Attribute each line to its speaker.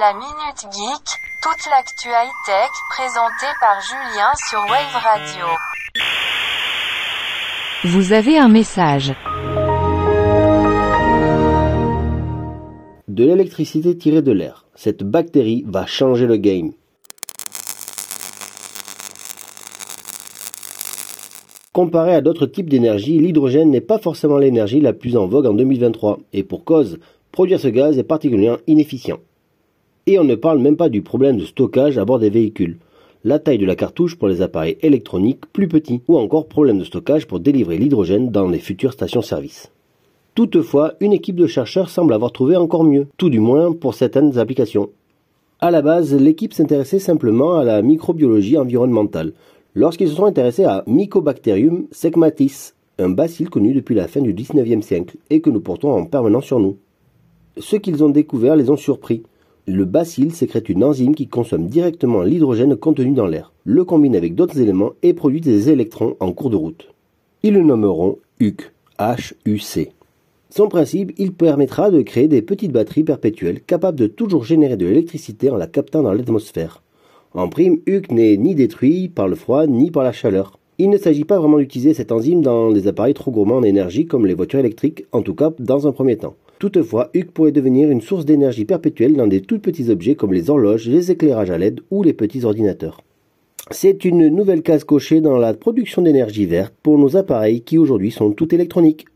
Speaker 1: La Minute Geek, toute l'actu high-tech présentée par Julien sur Wave Radio.
Speaker 2: Vous avez un message.
Speaker 3: De l'électricité tirée de l'air. Cette bactérie va changer le game. Comparé à d'autres types d'énergie, l'hydrogène n'est pas forcément l'énergie la plus en vogue en 2023. Et pour cause, produire ce gaz est particulièrement inefficient. Et on ne parle même pas du problème de stockage à bord des véhicules. La taille de la cartouche pour les appareils électroniques plus petit, ou encore problème de stockage pour délivrer l'hydrogène dans les futures stations-service. Toutefois, une équipe de chercheurs semble avoir trouvé encore mieux, tout du moins pour certaines applications. À la base, l'équipe s'intéressait simplement à la microbiologie environnementale, lorsqu'ils se sont intéressés à Mycobacterium secmatis, un bacille connu depuis la fin du 19e siècle et que nous portons en permanence sur nous. Ce qu'ils ont découvert les ont surpris. Le bacille sécrète une enzyme qui consomme directement l'hydrogène contenu dans l'air, le combine avec d'autres éléments et produit des électrons en cours de route. Ils le nommeront HUC, H-U-C. Son principe, il permettra de créer des petites batteries perpétuelles capables de toujours générer de l'électricité en la captant dans l'atmosphère. En prime, HUC n'est ni détruit par le froid ni par la chaleur. Il ne s'agit pas vraiment d'utiliser cette enzyme dans des appareils trop gourmands en énergie comme les voitures électriques, en tout cas dans un premier temps. Toutefois, HUC pourrait devenir une source d'énergie perpétuelle dans des tout petits objets comme les horloges, les éclairages à LED ou les petits ordinateurs. C'est une nouvelle case cochée dans la production d'énergie verte pour nos appareils qui aujourd'hui sont tout électroniques.